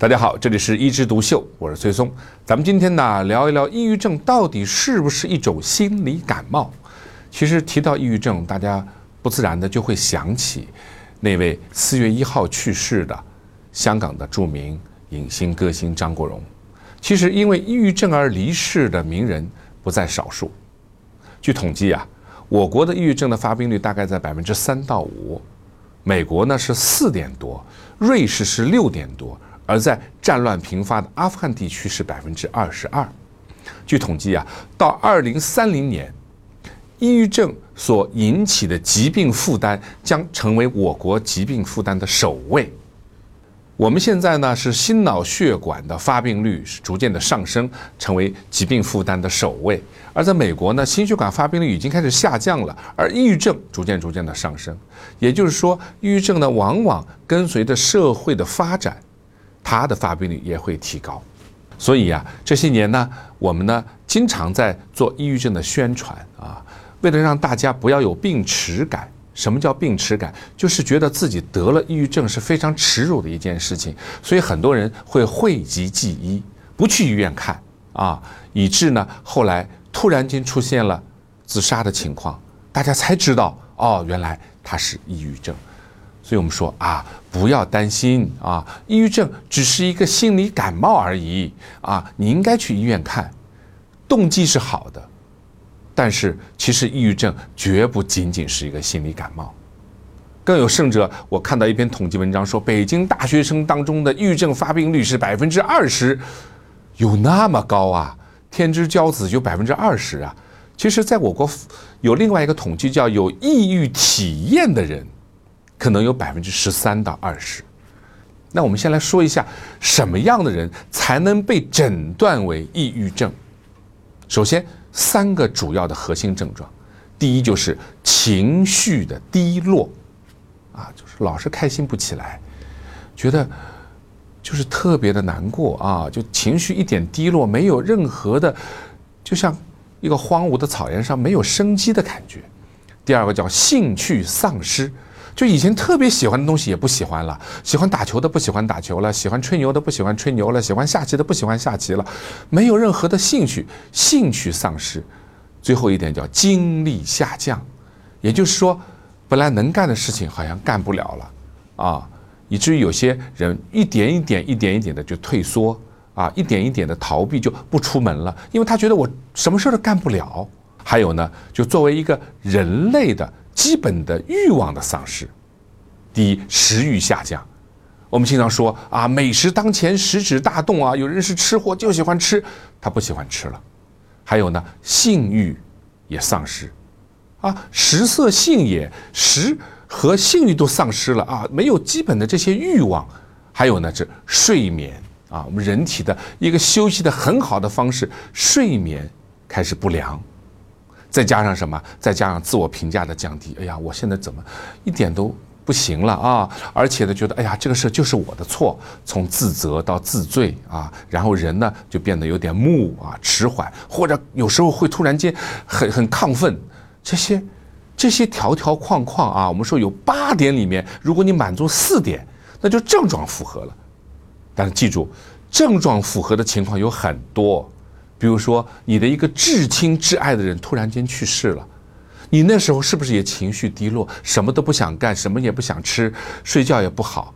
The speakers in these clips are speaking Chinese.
大家好，这里是一枝独秀，我是崔松。咱们今天呢聊一聊抑郁症到底是不是一种心理感冒？其实提到抑郁症，大家不自然的就会想起那位四月一号去世的香港的著名影星歌星张国荣。其实因为抑郁症而离世的名人不在少数。据统计啊，我国的抑郁症的发病率大概在百分之三到五，美国呢是四点多，瑞士是六点多。而在战乱频发的阿富汗地区是百分之二十二。据统计啊，到二零三零年，抑郁症所引起的疾病负担将成为我国疾病负担的首位。我们现在呢是心脑血管的发病率是逐渐的上升，成为疾病负担的首位。而在美国呢，心血管发病率已经开始下降了，而抑郁症逐渐逐渐的上升。也就是说，抑郁症呢往往跟随着社会的发展。它的发病率也会提高，所以啊，这些年呢，我们呢经常在做抑郁症的宣传啊，为了让大家不要有病耻感。什么叫病耻感？就是觉得自己得了抑郁症是非常耻辱的一件事情，所以很多人会讳疾忌医，不去医院看啊，以致呢后来突然间出现了自杀的情况，大家才知道哦，原来他是抑郁症。所以我们说啊，不要担心啊，抑郁症只是一个心理感冒而已啊，你应该去医院看，动机是好的，但是其实抑郁症绝不仅仅是一个心理感冒，更有甚者，我看到一篇统计文章说，北京大学生当中的抑郁症发病率是百分之二十，有那么高啊？天之骄子就百分之二十啊？其实，在我国有另外一个统计，叫有抑郁体验的人。可能有百分之十三到二十。那我们先来说一下，什么样的人才能被诊断为抑郁症？首先，三个主要的核心症状，第一就是情绪的低落，啊，就是老是开心不起来，觉得就是特别的难过啊，就情绪一点低落，没有任何的，就像一个荒芜的草原上没有生机的感觉。第二个叫兴趣丧失。就以前特别喜欢的东西也不喜欢了，喜欢打球的不喜欢打球了，喜欢吹牛的不喜欢吹牛了，喜欢下棋的不喜欢下棋了，没有任何的兴趣，兴趣丧失。最后一点叫精力下降，也就是说，本来能干的事情好像干不了了啊，以至于有些人一点一点、一点一点的就退缩啊，一点一点的逃避就不出门了，因为他觉得我什么事都干不了。还有呢，就作为一个人类的。基本的欲望的丧失，第一，食欲下降。我们经常说啊，美食当前，食指大动啊。有人是吃货，就喜欢吃，他不喜欢吃了。还有呢，性欲也丧失，啊，食色性也，食和性欲都丧失了啊，没有基本的这些欲望。还有呢，这睡眠啊，我们人体的一个休息的很好的方式，睡眠开始不良。再加上什么？再加上自我评价的降低。哎呀，我现在怎么一点都不行了啊？而且呢，觉得哎呀，这个事就是我的错，从自责到自罪啊，然后人呢就变得有点木啊，迟缓，或者有时候会突然间很很亢奋。这些这些条条框框啊，我们说有八点里面，如果你满足四点，那就症状符合了。但是记住，症状符合的情况有很多。比如说，你的一个至亲至爱的人突然间去世了，你那时候是不是也情绪低落，什么都不想干，什么也不想吃，睡觉也不好？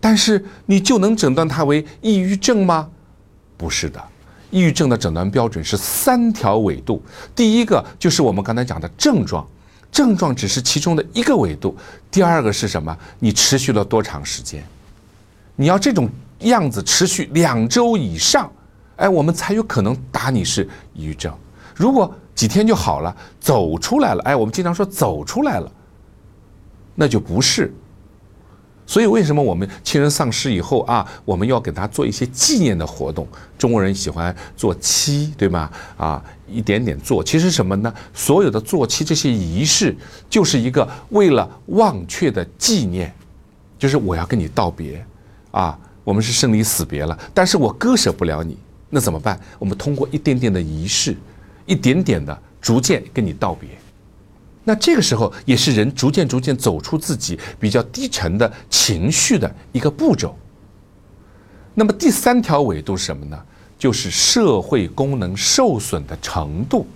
但是你就能诊断它为抑郁症吗？不是的，抑郁症的诊断标准是三条维度。第一个就是我们刚才讲的症状，症状只是其中的一个维度。第二个是什么？你持续了多长时间？你要这种样子持续两周以上。哎，我们才有可能打你是抑郁症。如果几天就好了，走出来了，哎，我们经常说走出来了，那就不是。所以为什么我们亲人丧失以后啊，我们要给他做一些纪念的活动？中国人喜欢做七，对吗？啊，一点点做，其实什么呢？所有的做七这些仪式，就是一个为了忘却的纪念，就是我要跟你道别，啊，我们是生离死别了，但是我割舍不了你。那怎么办？我们通过一点点的仪式，一点点的逐渐跟你道别。那这个时候也是人逐渐逐渐走出自己比较低沉的情绪的一个步骤。那么第三条纬度是什么呢？就是社会功能受损的程度。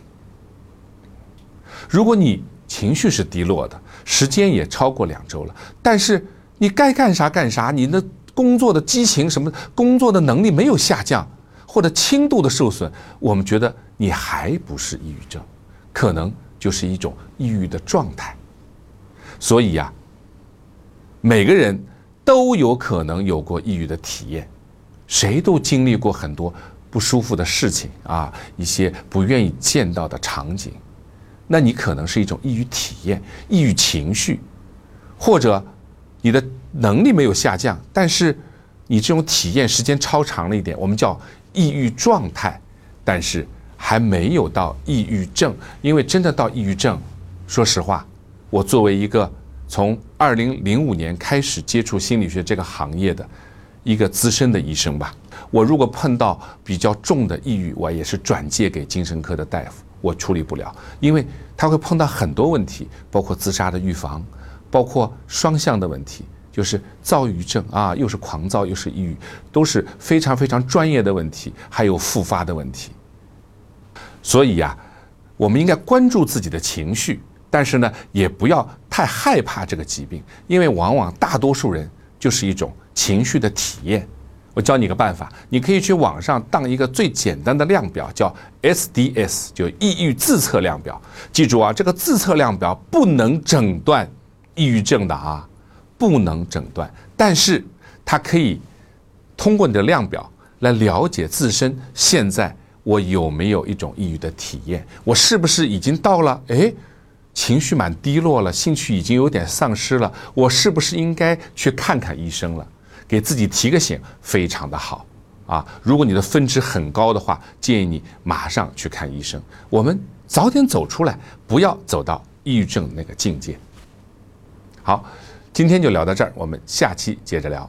如果你情绪是低落的，时间也超过两周了，但是你该干啥干啥，你的工作的激情什么，工作的能力没有下降，或者轻度的受损，我们觉得你还不是抑郁症，可能就是一种抑郁的状态。所以呀，每个人都有可能有过抑郁的体验，谁都经历过很多不舒服的事情啊，一些不愿意见到的场景。那你可能是一种抑郁体验、抑郁情绪，或者你的能力没有下降，但是你这种体验时间超长了一点，我们叫抑郁状态，但是还没有到抑郁症。因为真的到抑郁症，说实话，我作为一个从二零零五年开始接触心理学这个行业的一个资深的医生吧，我如果碰到比较重的抑郁，我也是转介给精神科的大夫。我处理不了，因为他会碰到很多问题，包括自杀的预防，包括双向的问题，就是躁郁症啊，又是狂躁又是抑郁，都是非常非常专业的问题，还有复发的问题。所以呀，我们应该关注自己的情绪，但是呢，也不要太害怕这个疾病，因为往往大多数人就是一种情绪的体验。我教你个办法，你可以去网上当一个最简单的量表，叫 SDS，就抑郁自测量表。记住啊，这个自测量表不能诊断抑郁症的啊，不能诊断，但是它可以通过你的量表来了解自身现在我有没有一种抑郁的体验，我是不是已经到了哎，情绪蛮低落了，兴趣已经有点丧失了，我是不是应该去看看医生了？给自己提个醒，非常的好啊！如果你的分值很高的话，建议你马上去看医生。我们早点走出来，不要走到抑郁症那个境界。好，今天就聊到这儿，我们下期接着聊。